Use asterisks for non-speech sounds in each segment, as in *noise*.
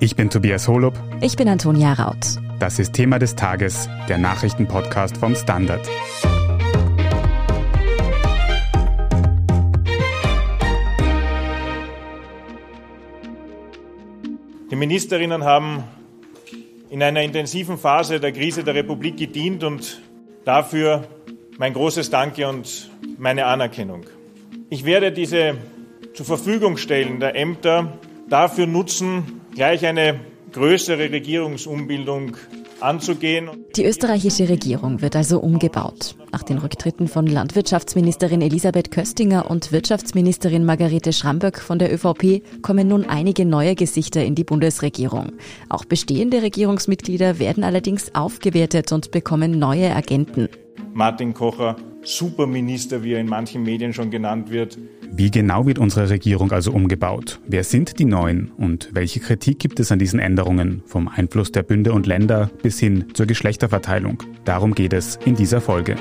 Ich bin Tobias Holub. Ich bin Antonia Raut. Das ist Thema des Tages, der Nachrichtenpodcast vom Standard. Die Ministerinnen haben in einer intensiven Phase der Krise der Republik gedient und dafür mein großes Danke und meine Anerkennung. Ich werde diese zur Verfügung stellen der Ämter dafür nutzen, gleich eine größere Regierungsumbildung anzugehen. Die österreichische Regierung wird also umgebaut. Nach den Rücktritten von Landwirtschaftsministerin Elisabeth Köstinger und Wirtschaftsministerin Margarete Schramböck von der ÖVP kommen nun einige neue Gesichter in die Bundesregierung. Auch bestehende Regierungsmitglieder werden allerdings aufgewertet und bekommen neue Agenten. Martin Kocher, Superminister, wie er in manchen Medien schon genannt wird. Wie genau wird unsere Regierung also umgebaut? Wer sind die Neuen und welche Kritik gibt es an diesen Änderungen, vom Einfluss der Bünde und Länder bis hin zur Geschlechterverteilung? Darum geht es in dieser Folge.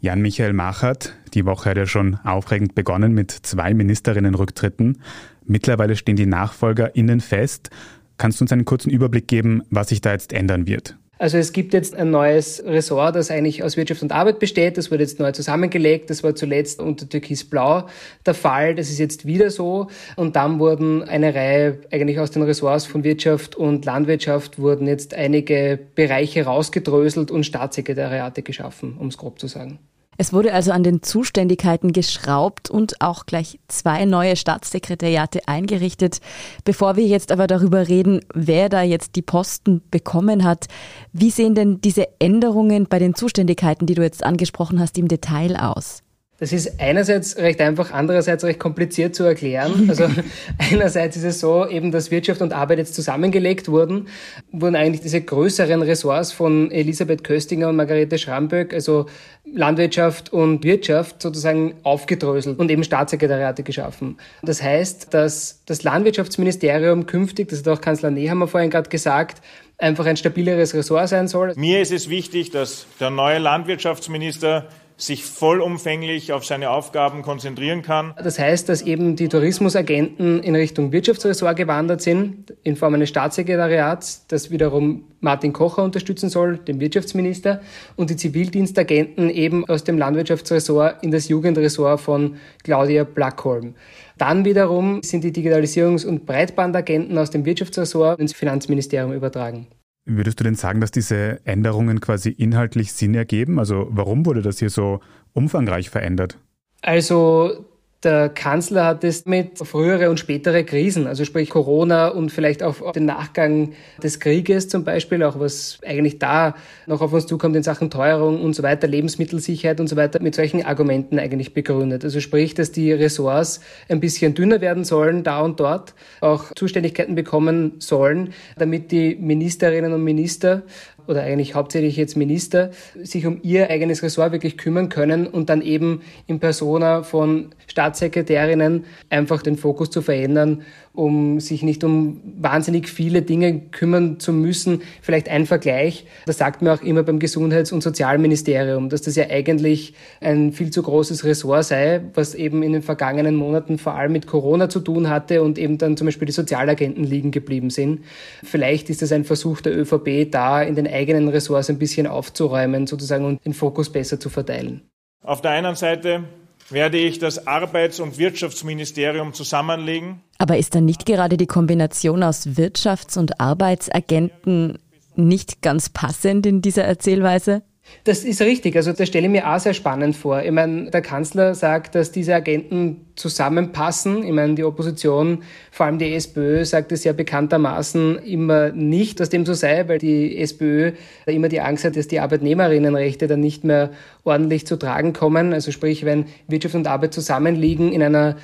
Jan-Michael Machert, die Woche hat ja schon aufregend begonnen mit zwei Ministerinnenrücktritten. Mittlerweile stehen die NachfolgerInnen fest. Kannst du uns einen kurzen Überblick geben, was sich da jetzt ändern wird? Also es gibt jetzt ein neues Ressort, das eigentlich aus Wirtschaft und Arbeit besteht. Das wurde jetzt neu zusammengelegt. Das war zuletzt unter Türkis Blau der Fall. Das ist jetzt wieder so. Und dann wurden eine Reihe eigentlich aus den Ressorts von Wirtschaft und Landwirtschaft wurden jetzt einige Bereiche rausgedröselt und Staatssekretariate geschaffen, um es grob zu sagen. Es wurde also an den Zuständigkeiten geschraubt und auch gleich zwei neue Staatssekretariate eingerichtet. Bevor wir jetzt aber darüber reden, wer da jetzt die Posten bekommen hat, wie sehen denn diese Änderungen bei den Zuständigkeiten, die du jetzt angesprochen hast, im Detail aus? Das ist einerseits recht einfach, andererseits recht kompliziert zu erklären. Also *laughs* einerseits ist es so, eben, dass Wirtschaft und Arbeit jetzt zusammengelegt wurden, wurden eigentlich diese größeren Ressorts von Elisabeth Köstinger und Margarete Schramböck, also Landwirtschaft und Wirtschaft sozusagen aufgedröselt und eben Staatssekretariate geschaffen. Das heißt, dass das Landwirtschaftsministerium künftig, das hat auch Kanzler Nehammer vorhin gerade gesagt, einfach ein stabileres Ressort sein soll. Mir ist es wichtig, dass der neue Landwirtschaftsminister sich vollumfänglich auf seine Aufgaben konzentrieren kann. Das heißt, dass eben die Tourismusagenten in Richtung Wirtschaftsressort gewandert sind, in Form eines Staatssekretariats, das wiederum Martin Kocher unterstützen soll, den Wirtschaftsminister, und die Zivildienstagenten eben aus dem Landwirtschaftsressort in das Jugendressort von Claudia Blackholm. Dann wiederum sind die Digitalisierungs- und Breitbandagenten aus dem Wirtschaftsressort ins Finanzministerium übertragen. Würdest du denn sagen, dass diese Änderungen quasi inhaltlich Sinn ergeben? Also warum wurde das hier so umfangreich verändert? Also der Kanzler hat es mit frühere und spätere Krisen, also sprich Corona und vielleicht auch den Nachgang des Krieges zum Beispiel, auch was eigentlich da noch auf uns zukommt in Sachen Teuerung und so weiter, Lebensmittelsicherheit und so weiter, mit solchen Argumenten eigentlich begründet. Also sprich, dass die Ressorts ein bisschen dünner werden sollen, da und dort, auch Zuständigkeiten bekommen sollen, damit die Ministerinnen und Minister oder eigentlich hauptsächlich jetzt Minister, sich um ihr eigenes Ressort wirklich kümmern können und dann eben in Persona von Staatssekretärinnen einfach den Fokus zu verändern, um sich nicht um wahnsinnig viele Dinge kümmern zu müssen. Vielleicht ein Vergleich, das sagt man auch immer beim Gesundheits- und Sozialministerium, dass das ja eigentlich ein viel zu großes Ressort sei, was eben in den vergangenen Monaten vor allem mit Corona zu tun hatte und eben dann zum Beispiel die Sozialagenten liegen geblieben sind. Vielleicht ist das ein Versuch der ÖVP, da in den eigenen Ressorts ein bisschen aufzuräumen sozusagen und den Fokus besser zu verteilen. Auf der einen Seite werde ich das Arbeits- und Wirtschaftsministerium zusammenlegen. Aber ist dann nicht gerade die Kombination aus Wirtschafts- und Arbeitsagenten nicht ganz passend in dieser Erzählweise? Das ist richtig. Also das stelle ich mir auch sehr spannend vor. Ich meine, der Kanzler sagt, dass diese Agenten zusammenpassen. Ich meine, die Opposition, vor allem die SPÖ, sagt es ja bekanntermaßen immer nicht, dass dem so sei, weil die SPÖ immer die Angst hat, dass die Arbeitnehmerinnenrechte dann nicht mehr ordentlich zu tragen kommen. Also sprich, wenn Wirtschaft und Arbeit zusammenliegen in einer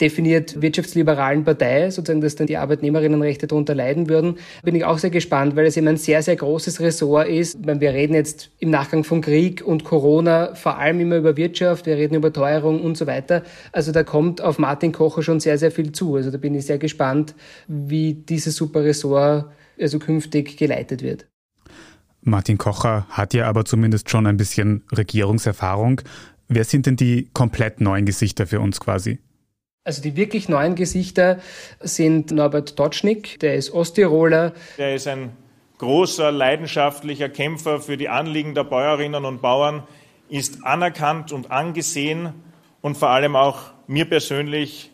definiert wirtschaftsliberalen Partei, sozusagen, dass dann die Arbeitnehmerinnenrechte darunter leiden würden, bin ich auch sehr gespannt, weil es eben ein sehr, sehr großes Ressort ist. Wir reden jetzt im Nachgang von Krieg und Corona vor allem immer über Wirtschaft, wir reden über Teuerung und so weiter. Also da kommt auf Martin Kocher schon sehr, sehr viel zu. Also da bin ich sehr gespannt, wie dieses super Ressort also künftig geleitet wird. Martin Kocher hat ja aber zumindest schon ein bisschen Regierungserfahrung. Wer sind denn die komplett neuen Gesichter für uns quasi? Also die wirklich neuen Gesichter sind Norbert Dotschnik, der ist Osttiroler. Der ist ein großer, leidenschaftlicher Kämpfer für die Anliegen der Bäuerinnen und Bauern, ist anerkannt und angesehen und vor allem auch mir persönlich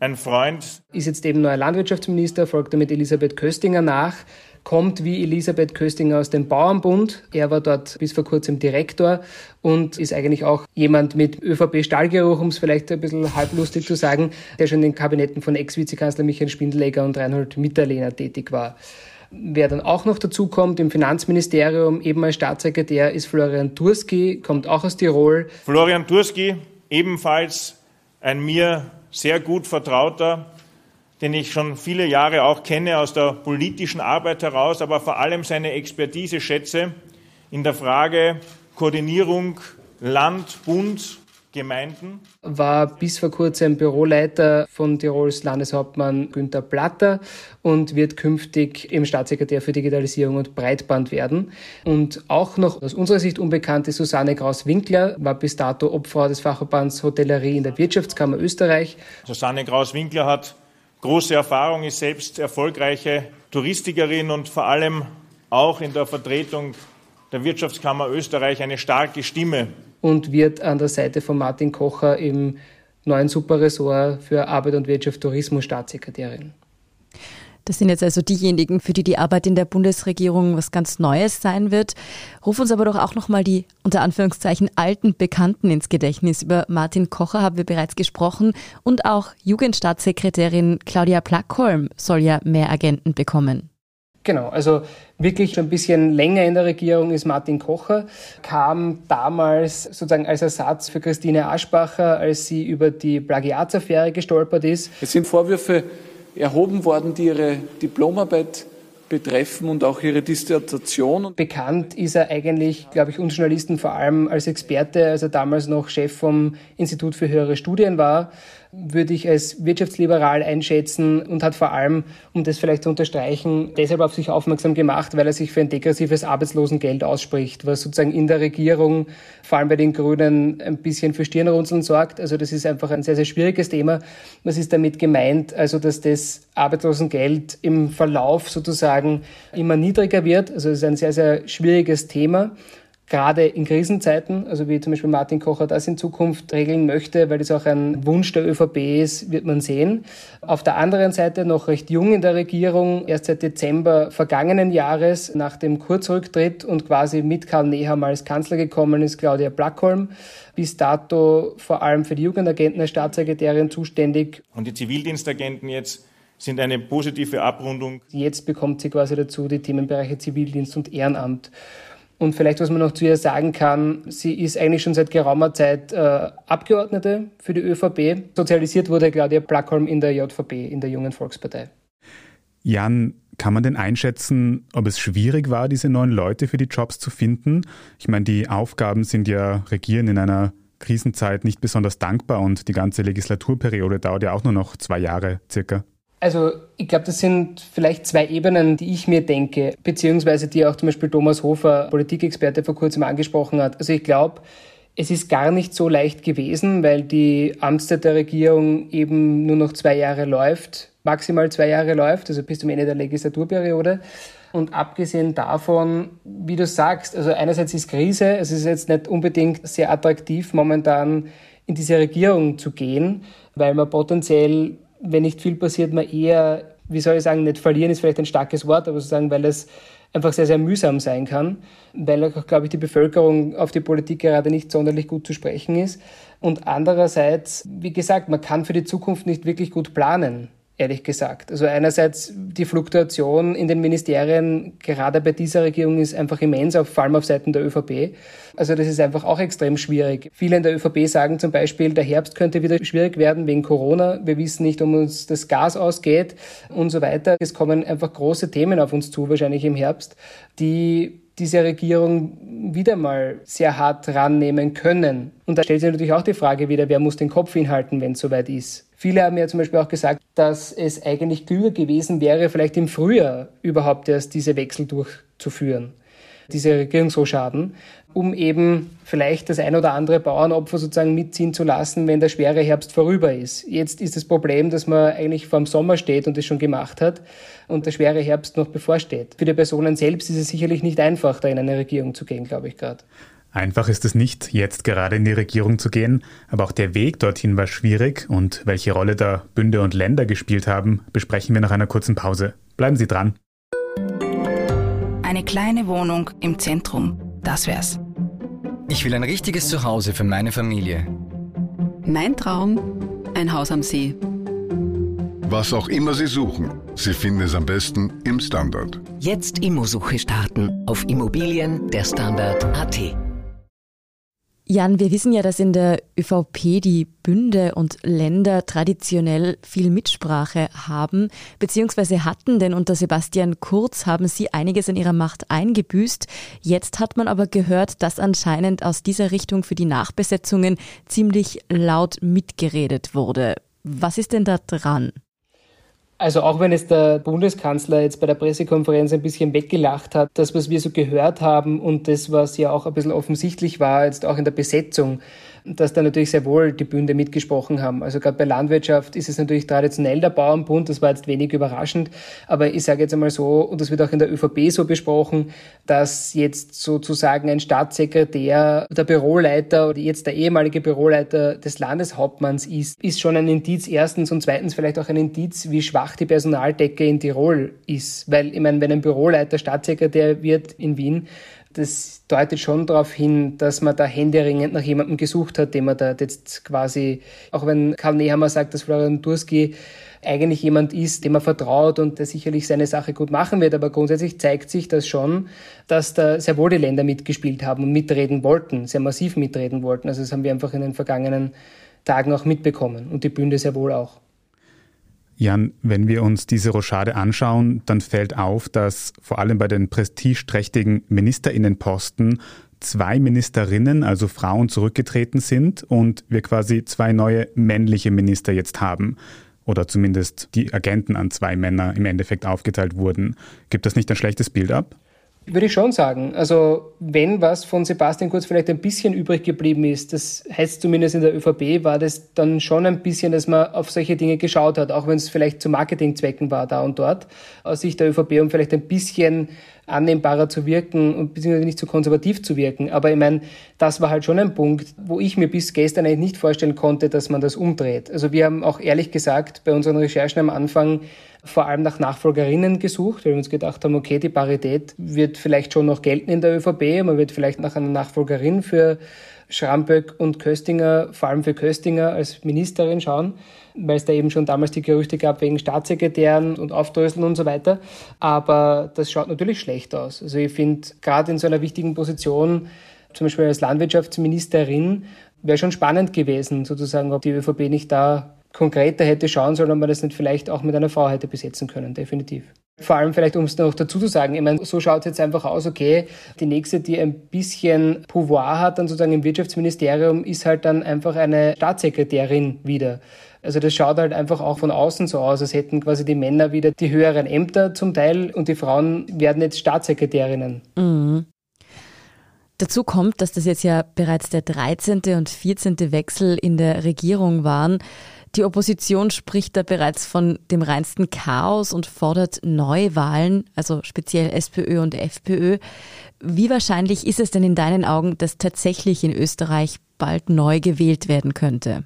ein Freund. Ist jetzt eben neuer Landwirtschaftsminister, folgt damit Elisabeth Köstinger nach, kommt wie Elisabeth Köstinger aus dem Bauernbund. Er war dort bis vor kurzem Direktor und ist eigentlich auch jemand mit ÖVP-Stahlgeruch, um es vielleicht ein bisschen halblustig zu sagen, der schon in den Kabinetten von Ex-Vizekanzler Michael Spindelegger und Reinhold Mitterlehner tätig war. Wer dann auch noch dazu kommt im Finanzministerium, eben als Staatssekretär, ist Florian Turski, kommt auch aus Tirol. Florian Turski, ebenfalls ein mir sehr gut vertrauter, den ich schon viele Jahre auch kenne aus der politischen Arbeit heraus, aber vor allem seine Expertise schätze in der Frage Koordinierung Land, Bund, Gemeinden. War bis vor kurzem Büroleiter von Tirols Landeshauptmann Günther Platter und wird künftig im Staatssekretär für Digitalisierung und Breitband werden. Und auch noch aus unserer Sicht unbekannte Susanne Kraus-Winkler war bis dato Obfrau des Fachverbands Hotellerie in der Wirtschaftskammer Österreich. Susanne Kraus-Winkler hat große Erfahrung, ist selbst erfolgreiche Touristikerin und vor allem auch in der Vertretung der Wirtschaftskammer Österreich eine starke Stimme und wird an der Seite von Martin Kocher im neuen Superressort für Arbeit und Wirtschaft Tourismus Staatssekretärin. Das sind jetzt also diejenigen, für die die Arbeit in der Bundesregierung was ganz Neues sein wird. Ruf uns aber doch auch nochmal die unter Anführungszeichen alten Bekannten ins Gedächtnis. Über Martin Kocher haben wir bereits gesprochen und auch Jugendstaatssekretärin Claudia Plackholm soll ja mehr Agenten bekommen. Genau, also wirklich schon ein bisschen länger in der Regierung ist Martin Kocher, kam damals sozusagen als Ersatz für Christine Aschbacher, als sie über die Plagiatsaffäre gestolpert ist. Es sind Vorwürfe erhoben worden, die ihre Diplomarbeit betreffen und auch ihre Dissertation. Bekannt ist er eigentlich, glaube ich, uns Journalisten vor allem als Experte, als er damals noch Chef vom Institut für höhere Studien war würde ich als wirtschaftsliberal einschätzen und hat vor allem, um das vielleicht zu unterstreichen, deshalb auf sich aufmerksam gemacht, weil er sich für ein degressives Arbeitslosengeld ausspricht, was sozusagen in der Regierung, vor allem bei den Grünen, ein bisschen für Stirnrunzeln sorgt. Also das ist einfach ein sehr, sehr schwieriges Thema. Was ist damit gemeint? Also, dass das Arbeitslosengeld im Verlauf sozusagen immer niedriger wird. Also es ist ein sehr, sehr schwieriges Thema gerade in Krisenzeiten, also wie zum Beispiel Martin Kocher das in Zukunft regeln möchte, weil das auch ein Wunsch der ÖVP ist, wird man sehen. Auf der anderen Seite noch recht jung in der Regierung, erst seit Dezember vergangenen Jahres nach dem Kurzrücktritt und quasi mit Karl Nehammer als Kanzler gekommen ist Claudia Blackholm, bis dato vor allem für die Jugendagenten als Staatssekretärin zuständig. Und die Zivildienstagenten jetzt sind eine positive Abrundung. Jetzt bekommt sie quasi dazu die Themenbereiche Zivildienst und Ehrenamt. Und vielleicht, was man noch zu ihr sagen kann, sie ist eigentlich schon seit geraumer Zeit äh, Abgeordnete für die ÖVP. Sozialisiert wurde Claudia Plackholm in der JVP, in der Jungen Volkspartei. Jan, kann man denn einschätzen, ob es schwierig war, diese neuen Leute für die Jobs zu finden? Ich meine, die Aufgaben sind ja Regieren in einer Krisenzeit nicht besonders dankbar und die ganze Legislaturperiode dauert ja auch nur noch zwei Jahre circa. Also ich glaube, das sind vielleicht zwei Ebenen, die ich mir denke, beziehungsweise die auch zum Beispiel Thomas Hofer, Politikexperte, vor kurzem angesprochen hat. Also ich glaube, es ist gar nicht so leicht gewesen, weil die Amtszeit der Regierung eben nur noch zwei Jahre läuft, maximal zwei Jahre läuft, also bis zum Ende der Legislaturperiode. Und abgesehen davon, wie du sagst, also einerseits ist Krise, es ist jetzt nicht unbedingt sehr attraktiv, momentan in diese Regierung zu gehen, weil man potenziell wenn nicht viel passiert, man eher, wie soll ich sagen, nicht verlieren ist vielleicht ein starkes Wort, aber sozusagen, weil es einfach sehr, sehr mühsam sein kann, weil auch, glaube ich, die Bevölkerung auf die Politik gerade nicht sonderlich gut zu sprechen ist. Und andererseits, wie gesagt, man kann für die Zukunft nicht wirklich gut planen ehrlich gesagt. Also einerseits die Fluktuation in den Ministerien, gerade bei dieser Regierung, ist einfach immens, vor allem auf Seiten der ÖVP. Also das ist einfach auch extrem schwierig. Viele in der ÖVP sagen zum Beispiel, der Herbst könnte wieder schwierig werden wegen Corona. Wir wissen nicht, um uns das Gas ausgeht und so weiter. Es kommen einfach große Themen auf uns zu, wahrscheinlich im Herbst, die diese Regierung wieder mal sehr hart rannehmen können. Und da stellt sich natürlich auch die Frage wieder, wer muss den Kopf hinhalten, wenn es soweit ist. Viele haben ja zum Beispiel auch gesagt, dass es eigentlich klüger gewesen wäre, vielleicht im Frühjahr überhaupt erst diese Wechsel durchzuführen. diese Regierungsrochaden, um eben vielleicht das ein oder andere Bauernopfer sozusagen mitziehen zu lassen, wenn der schwere Herbst vorüber ist. Jetzt ist das Problem, dass man eigentlich vor dem Sommer steht und das schon gemacht hat und der schwere Herbst noch bevorsteht. Für die Personen selbst ist es sicherlich nicht einfach, da in eine Regierung zu gehen, glaube ich gerade. Einfach ist es nicht, jetzt gerade in die Regierung zu gehen, aber auch der Weg dorthin war schwierig und welche Rolle da Bünde und Länder gespielt haben, besprechen wir nach einer kurzen Pause. Bleiben Sie dran. Eine kleine Wohnung im Zentrum, das wär's. Ich will ein richtiges Zuhause für meine Familie. Mein Traum, ein Haus am See. Was auch immer Sie suchen, Sie finden es am besten im Standard. Jetzt Immosuche starten auf Immobilien der Standard.at. Jan, wir wissen ja, dass in der ÖVP die Bünde und Länder traditionell viel Mitsprache haben, beziehungsweise hatten, denn unter Sebastian Kurz haben sie einiges an ihrer Macht eingebüßt. Jetzt hat man aber gehört, dass anscheinend aus dieser Richtung für die Nachbesetzungen ziemlich laut mitgeredet wurde. Was ist denn da dran? Also auch wenn es der Bundeskanzler jetzt bei der Pressekonferenz ein bisschen weggelacht hat, das, was wir so gehört haben und das, was ja auch ein bisschen offensichtlich war, jetzt auch in der Besetzung, dass da natürlich sehr wohl die Bünde mitgesprochen haben. Also gerade bei Landwirtschaft ist es natürlich traditionell der Bauernbund, das war jetzt wenig überraschend, aber ich sage jetzt einmal so, und das wird auch in der ÖVP so besprochen, dass jetzt sozusagen ein Staatssekretär, der Büroleiter oder jetzt der ehemalige Büroleiter des Landeshauptmanns ist, ist schon ein Indiz erstens und zweitens vielleicht auch ein Indiz, wie schwach die Personaldecke in Tirol ist. Weil, ich meine, wenn ein Büroleiter Staatssekretär wird in Wien, das deutet schon darauf hin, dass man da händeringend nach jemandem gesucht hat, den man da jetzt quasi, auch wenn Karl Nehammer sagt, dass Florian Durski eigentlich jemand ist, dem man vertraut und der sicherlich seine Sache gut machen wird, aber grundsätzlich zeigt sich das schon, dass da sehr wohl die Länder mitgespielt haben und mitreden wollten, sehr massiv mitreden wollten. Also das haben wir einfach in den vergangenen Tagen auch mitbekommen und die Bünde sehr wohl auch. Jan, wenn wir uns diese Rochade anschauen, dann fällt auf, dass vor allem bei den prestigeträchtigen Ministerinnenposten zwei Ministerinnen, also Frauen, zurückgetreten sind und wir quasi zwei neue männliche Minister jetzt haben. Oder zumindest die Agenten an zwei Männer im Endeffekt aufgeteilt wurden. Gibt das nicht ein schlechtes Bild ab? Würde ich schon sagen. Also wenn was von Sebastian Kurz vielleicht ein bisschen übrig geblieben ist, das heißt zumindest in der ÖVP, war das dann schon ein bisschen, dass man auf solche Dinge geschaut hat, auch wenn es vielleicht zu Marketingzwecken war da und dort, aus Sicht der ÖVP, um vielleicht ein bisschen annehmbarer zu wirken und beziehungsweise nicht zu konservativ zu wirken. Aber ich meine, das war halt schon ein Punkt, wo ich mir bis gestern eigentlich nicht vorstellen konnte, dass man das umdreht. Also wir haben auch ehrlich gesagt bei unseren Recherchen am Anfang vor allem nach Nachfolgerinnen gesucht, weil wir uns gedacht haben, okay, die Parität wird vielleicht schon noch gelten in der ÖVP, man wird vielleicht nach einer Nachfolgerin für Schramböck und Köstinger, vor allem für Köstinger als Ministerin schauen, weil es da eben schon damals die Gerüchte gab wegen Staatssekretären und Aufdröseln und so weiter. Aber das schaut natürlich schlecht aus. Also ich finde, gerade in so einer wichtigen Position, zum Beispiel als Landwirtschaftsministerin, wäre schon spannend gewesen, sozusagen, ob die ÖVP nicht da konkreter hätte schauen sollen, ob man das nicht vielleicht auch mit einer Frau hätte besetzen können, definitiv. Vor allem vielleicht, um es noch dazu zu sagen, ich meine, so schaut es jetzt einfach aus, okay, die nächste, die ein bisschen Pouvoir hat, dann sozusagen im Wirtschaftsministerium, ist halt dann einfach eine Staatssekretärin wieder. Also das schaut halt einfach auch von außen so aus, als hätten quasi die Männer wieder die höheren Ämter zum Teil und die Frauen werden jetzt Staatssekretärinnen. Mhm. Dazu kommt, dass das jetzt ja bereits der 13. und 14. Wechsel in der Regierung waren. Die Opposition spricht da bereits von dem reinsten Chaos und fordert Neuwahlen, also speziell SPÖ und FPÖ. Wie wahrscheinlich ist es denn in deinen Augen, dass tatsächlich in Österreich bald neu gewählt werden könnte?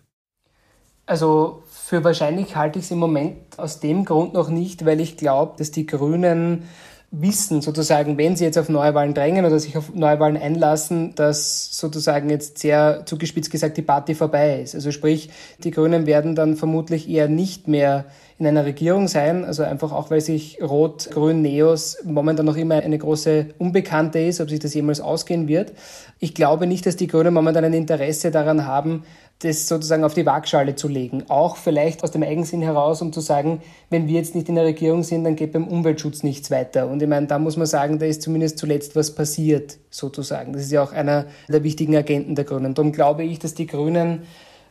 Also für wahrscheinlich halte ich es im Moment aus dem Grund noch nicht, weil ich glaube, dass die Grünen wissen, sozusagen, wenn sie jetzt auf Neuwahlen drängen oder sich auf Neuwahlen einlassen, dass sozusagen jetzt sehr zugespitzt gesagt die Party vorbei ist. Also sprich, die Grünen werden dann vermutlich eher nicht mehr in einer Regierung sein, also einfach auch, weil sich Rot-Grün-Neos momentan noch immer eine große Unbekannte ist, ob sich das jemals ausgehen wird. Ich glaube nicht, dass die Grünen momentan ein Interesse daran haben, das sozusagen auf die Waagschale zu legen. Auch vielleicht aus dem Eigensinn heraus, um zu sagen, wenn wir jetzt nicht in der Regierung sind, dann geht beim Umweltschutz nichts weiter. Und ich meine, da muss man sagen, da ist zumindest zuletzt was passiert, sozusagen. Das ist ja auch einer der wichtigen Agenten der Grünen. Darum glaube ich, dass die Grünen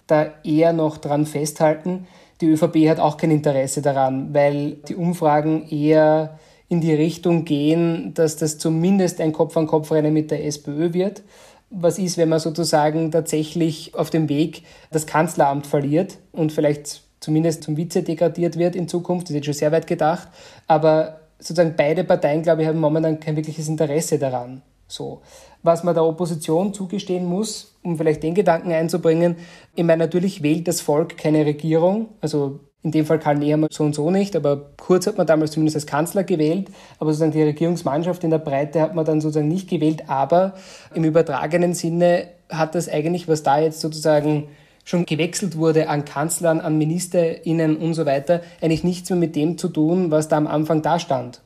da eher noch dran festhalten. Die ÖVP hat auch kein Interesse daran, weil die Umfragen eher in die Richtung gehen, dass das zumindest ein Kopf-an-Kopf-Rennen mit der SPÖ wird. Was ist, wenn man sozusagen tatsächlich auf dem Weg das Kanzleramt verliert und vielleicht zumindest zum Vize degradiert wird in Zukunft? Das ist jetzt schon sehr weit gedacht. Aber sozusagen beide Parteien, glaube ich, haben momentan kein wirkliches Interesse daran. So. Was man der Opposition zugestehen muss, um vielleicht den Gedanken einzubringen, ich meine, natürlich wählt das Volk keine Regierung, also in dem Fall Karl Nehammer so und so nicht, aber Kurz hat man damals zumindest als Kanzler gewählt, aber sozusagen die Regierungsmannschaft in der Breite hat man dann sozusagen nicht gewählt, aber im übertragenen Sinne hat das eigentlich, was da jetzt sozusagen schon gewechselt wurde an Kanzlern, an MinisterInnen und so weiter, eigentlich nichts mehr mit dem zu tun, was da am Anfang da stand.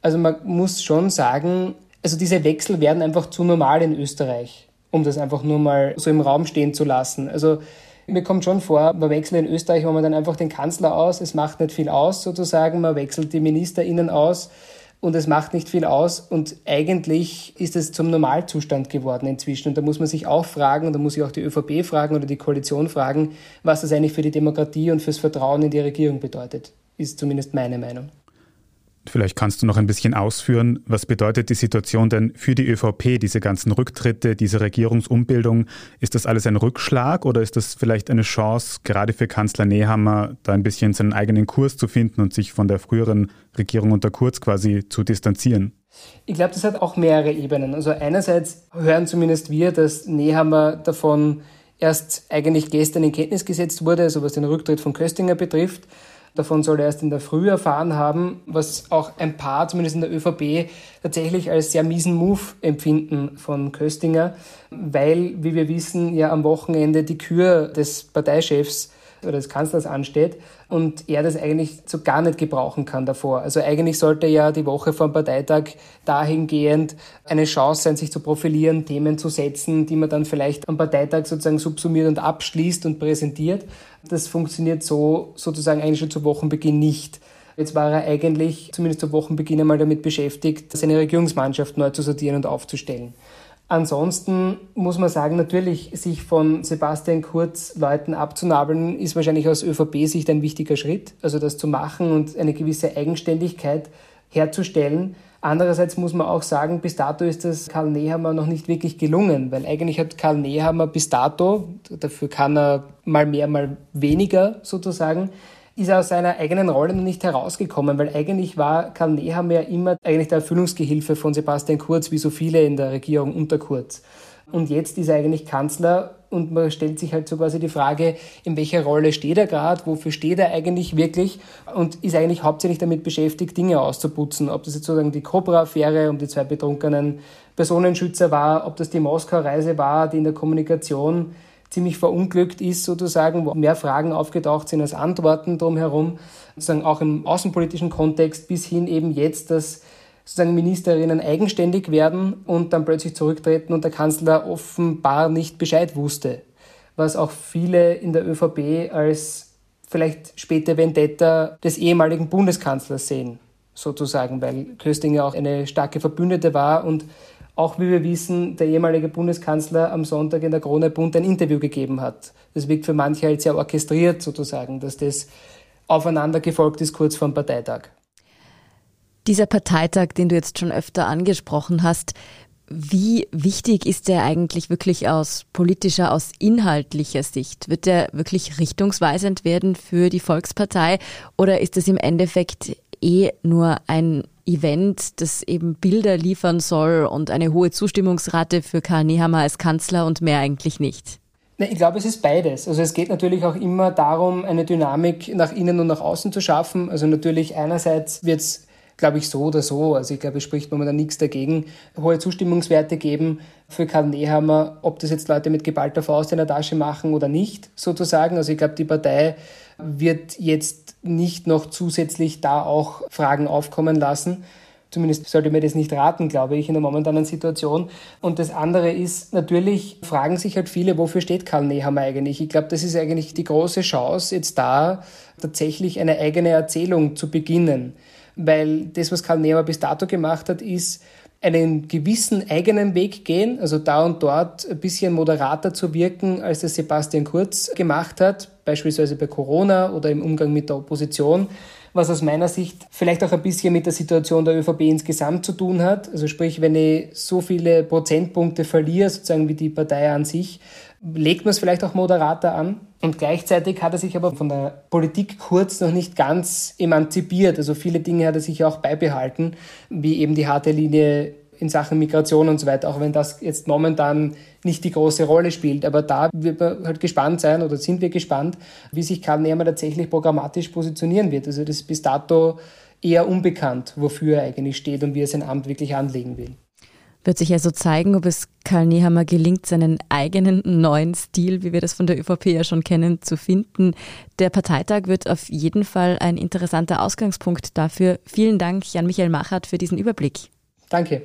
Also man muss schon sagen, also diese Wechsel werden einfach zu normal in Österreich, um das einfach nur mal so im Raum stehen zu lassen. Also mir kommt schon vor, man wechselt in Österreich, wo man dann einfach den Kanzler aus, es macht nicht viel aus sozusagen, man wechselt die MinisterInnen aus und es macht nicht viel aus und eigentlich ist es zum Normalzustand geworden inzwischen und da muss man sich auch fragen und da muss sich auch die ÖVP fragen oder die Koalition fragen, was das eigentlich für die Demokratie und fürs Vertrauen in die Regierung bedeutet, ist zumindest meine Meinung. Vielleicht kannst du noch ein bisschen ausführen, was bedeutet die Situation denn für die ÖVP, diese ganzen Rücktritte, diese Regierungsumbildung? Ist das alles ein Rückschlag oder ist das vielleicht eine Chance, gerade für Kanzler Nehammer, da ein bisschen seinen eigenen Kurs zu finden und sich von der früheren Regierung unter Kurz quasi zu distanzieren? Ich glaube, das hat auch mehrere Ebenen. Also einerseits hören zumindest wir, dass Nehammer davon erst eigentlich gestern in Kenntnis gesetzt wurde, also was den Rücktritt von Köstinger betrifft. Davon soll er erst in der Früh erfahren haben, was auch ein paar, zumindest in der ÖVP, tatsächlich als sehr miesen Move empfinden von Köstinger, weil, wie wir wissen, ja am Wochenende die Kür des Parteichefs oder des Kanzlers ansteht und er das eigentlich so gar nicht gebrauchen kann davor. Also eigentlich sollte ja die Woche vor dem Parteitag dahingehend eine Chance sein, sich zu profilieren, Themen zu setzen, die man dann vielleicht am Parteitag sozusagen subsumiert und abschließt und präsentiert. Das funktioniert so sozusagen eigentlich schon zu Wochenbeginn nicht. Jetzt war er eigentlich zumindest zu Wochenbeginn einmal damit beschäftigt, seine Regierungsmannschaft neu zu sortieren und aufzustellen. Ansonsten muss man sagen, natürlich sich von Sebastian Kurz Leuten abzunabeln, ist wahrscheinlich aus ÖVP-Sicht ein wichtiger Schritt. Also das zu machen und eine gewisse Eigenständigkeit herzustellen. Andererseits muss man auch sagen, bis dato ist das Karl Nehammer noch nicht wirklich gelungen, weil eigentlich hat Karl Nehammer bis dato, dafür kann er mal mehr, mal weniger sozusagen, ist er aus seiner eigenen Rolle noch nicht herausgekommen, weil eigentlich war Karl Nehammer ja immer eigentlich der Erfüllungsgehilfe von Sebastian Kurz, wie so viele in der Regierung unter Kurz. Und jetzt ist er eigentlich Kanzler und man stellt sich halt so quasi die Frage, in welcher Rolle steht er gerade, wofür steht er eigentlich wirklich und ist eigentlich hauptsächlich damit beschäftigt, Dinge auszuputzen. Ob das jetzt sozusagen die Cobra-Affäre um die zwei betrunkenen Personenschützer war, ob das die Moskau-Reise war, die in der Kommunikation ziemlich verunglückt ist, sozusagen, wo mehr Fragen aufgetaucht sind als Antworten drumherum, sozusagen auch im außenpolitischen Kontext bis hin eben jetzt, dass sozusagen Ministerinnen eigenständig werden und dann plötzlich zurücktreten und der Kanzler offenbar nicht Bescheid wusste, was auch viele in der ÖVP als vielleicht späte Vendetta des ehemaligen Bundeskanzlers sehen, sozusagen, weil Köstinger auch eine starke Verbündete war und auch wie wir wissen, der ehemalige Bundeskanzler am Sonntag in der Krone Bund ein Interview gegeben hat. Das wirkt für manche halt sehr orchestriert sozusagen, dass das aufeinander gefolgt ist kurz vor dem Parteitag. Dieser Parteitag, den du jetzt schon öfter angesprochen hast, wie wichtig ist der eigentlich wirklich aus politischer, aus inhaltlicher Sicht? Wird der wirklich richtungsweisend werden für die Volkspartei oder ist es im Endeffekt eh nur ein Event, das eben Bilder liefern soll und eine hohe Zustimmungsrate für Karl Nehammer als Kanzler und mehr eigentlich nicht? Ich glaube, es ist beides. Also es geht natürlich auch immer darum, eine Dynamik nach innen und nach außen zu schaffen. Also natürlich einerseits wird es, glaube ich, so oder so, also ich glaube, es spricht momentan nichts dagegen, hohe Zustimmungswerte geben für Karl Nehammer, ob das jetzt Leute mit geballter Faust in der Tasche machen oder nicht, sozusagen. Also ich glaube, die Partei wird jetzt nicht noch zusätzlich da auch Fragen aufkommen lassen. Zumindest sollte mir das nicht raten, glaube ich, in der momentanen Situation. Und das andere ist, natürlich fragen sich halt viele, wofür steht Karl Nehammer eigentlich? Ich glaube, das ist eigentlich die große Chance, jetzt da tatsächlich eine eigene Erzählung zu beginnen. Weil das, was Karl Nehammer bis dato gemacht hat, ist, einen gewissen eigenen Weg gehen, also da und dort ein bisschen moderater zu wirken, als das Sebastian Kurz gemacht hat, beispielsweise bei Corona oder im Umgang mit der Opposition, was aus meiner Sicht vielleicht auch ein bisschen mit der Situation der ÖVP insgesamt zu tun hat. Also sprich, wenn ich so viele Prozentpunkte verliere, sozusagen wie die Partei an sich, legt man es vielleicht auch moderater an. Und gleichzeitig hat er sich aber von der Politik kurz noch nicht ganz emanzipiert. Also viele Dinge hat er sich auch beibehalten, wie eben die harte Linie in Sachen Migration und so weiter, auch wenn das jetzt momentan nicht die große Rolle spielt. Aber da wird man halt gespannt sein oder sind wir gespannt, wie sich Karl Nehmer tatsächlich programmatisch positionieren wird. Also das ist bis dato eher unbekannt, wofür er eigentlich steht und wie er sein Amt wirklich anlegen will. Wird sich also zeigen, ob es Karl Nehammer gelingt, seinen eigenen neuen Stil, wie wir das von der ÖVP ja schon kennen, zu finden. Der Parteitag wird auf jeden Fall ein interessanter Ausgangspunkt dafür. Vielen Dank, Jan-Michael Machert, für diesen Überblick. Danke.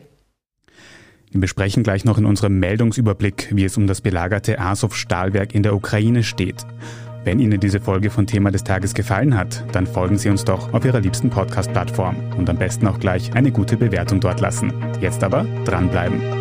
Wir besprechen gleich noch in unserem Meldungsüberblick, wie es um das belagerte Azov-Stahlwerk in der Ukraine steht. Wenn Ihnen diese Folge von Thema des Tages gefallen hat, dann folgen Sie uns doch auf Ihrer liebsten Podcast-Plattform und am besten auch gleich eine gute Bewertung dort lassen. Jetzt aber dranbleiben.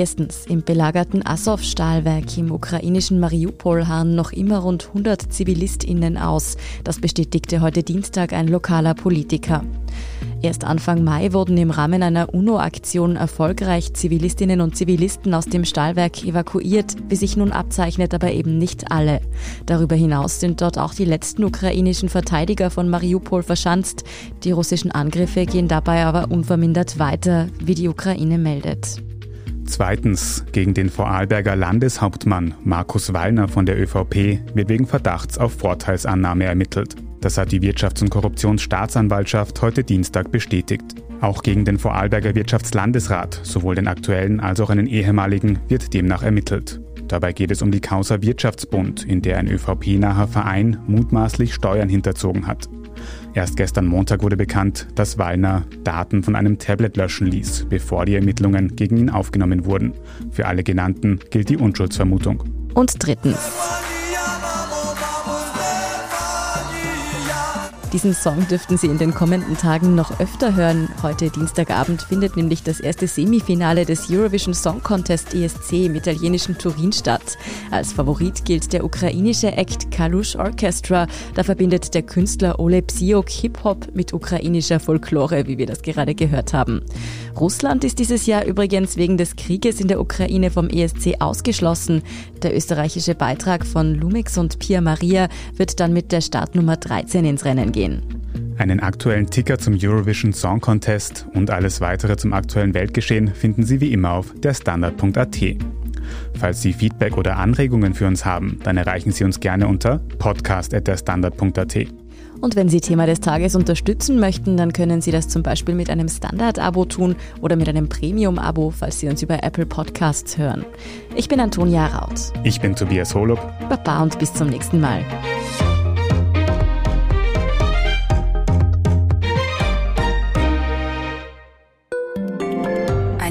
Erstens, im belagerten Azov-Stahlwerk im ukrainischen Mariupol harren noch immer rund 100 ZivilistInnen aus. Das bestätigte heute Dienstag ein lokaler Politiker. Erst Anfang Mai wurden im Rahmen einer UNO-Aktion erfolgreich Zivilistinnen und Zivilisten aus dem Stahlwerk evakuiert, wie sich nun abzeichnet, aber eben nicht alle. Darüber hinaus sind dort auch die letzten ukrainischen Verteidiger von Mariupol verschanzt. Die russischen Angriffe gehen dabei aber unvermindert weiter, wie die Ukraine meldet. Zweitens, gegen den Vorarlberger Landeshauptmann Markus Wallner von der ÖVP wird wegen Verdachts auf Vorteilsannahme ermittelt. Das hat die Wirtschafts- und Korruptionsstaatsanwaltschaft heute Dienstag bestätigt. Auch gegen den Vorarlberger Wirtschaftslandesrat, sowohl den aktuellen als auch einen ehemaligen, wird demnach ermittelt. Dabei geht es um die Causa Wirtschaftsbund, in der ein ÖVP-naher Verein mutmaßlich Steuern hinterzogen hat. Erst gestern Montag wurde bekannt, dass Wallner Daten von einem Tablet löschen ließ, bevor die Ermittlungen gegen ihn aufgenommen wurden. Für alle genannten gilt die Unschuldsvermutung. Und drittens. Diesen Song dürften Sie in den kommenden Tagen noch öfter hören. Heute Dienstagabend findet nämlich das erste Semifinale des Eurovision Song Contest ESC im italienischen Turin statt. Als Favorit gilt der ukrainische Act Kalush Orchestra. Da verbindet der Künstler Ole Psiok Hip-Hop mit ukrainischer Folklore, wie wir das gerade gehört haben. Russland ist dieses Jahr übrigens wegen des Krieges in der Ukraine vom ESC ausgeschlossen. Der österreichische Beitrag von Lumix und Pia Maria wird dann mit der Startnummer 13 ins Rennen gehen gehen. Einen aktuellen Ticker zum Eurovision Song Contest und alles weitere zum aktuellen Weltgeschehen finden Sie wie immer auf derstandard.at. Falls Sie Feedback oder Anregungen für uns haben, dann erreichen Sie uns gerne unter podcast.derstandard.at. Und wenn Sie Thema des Tages unterstützen möchten, dann können Sie das zum Beispiel mit einem Standard-Abo tun oder mit einem Premium-Abo, falls Sie uns über Apple Podcasts hören. Ich bin Antonia Raut. Ich bin Tobias Holub. Baba und bis zum nächsten Mal.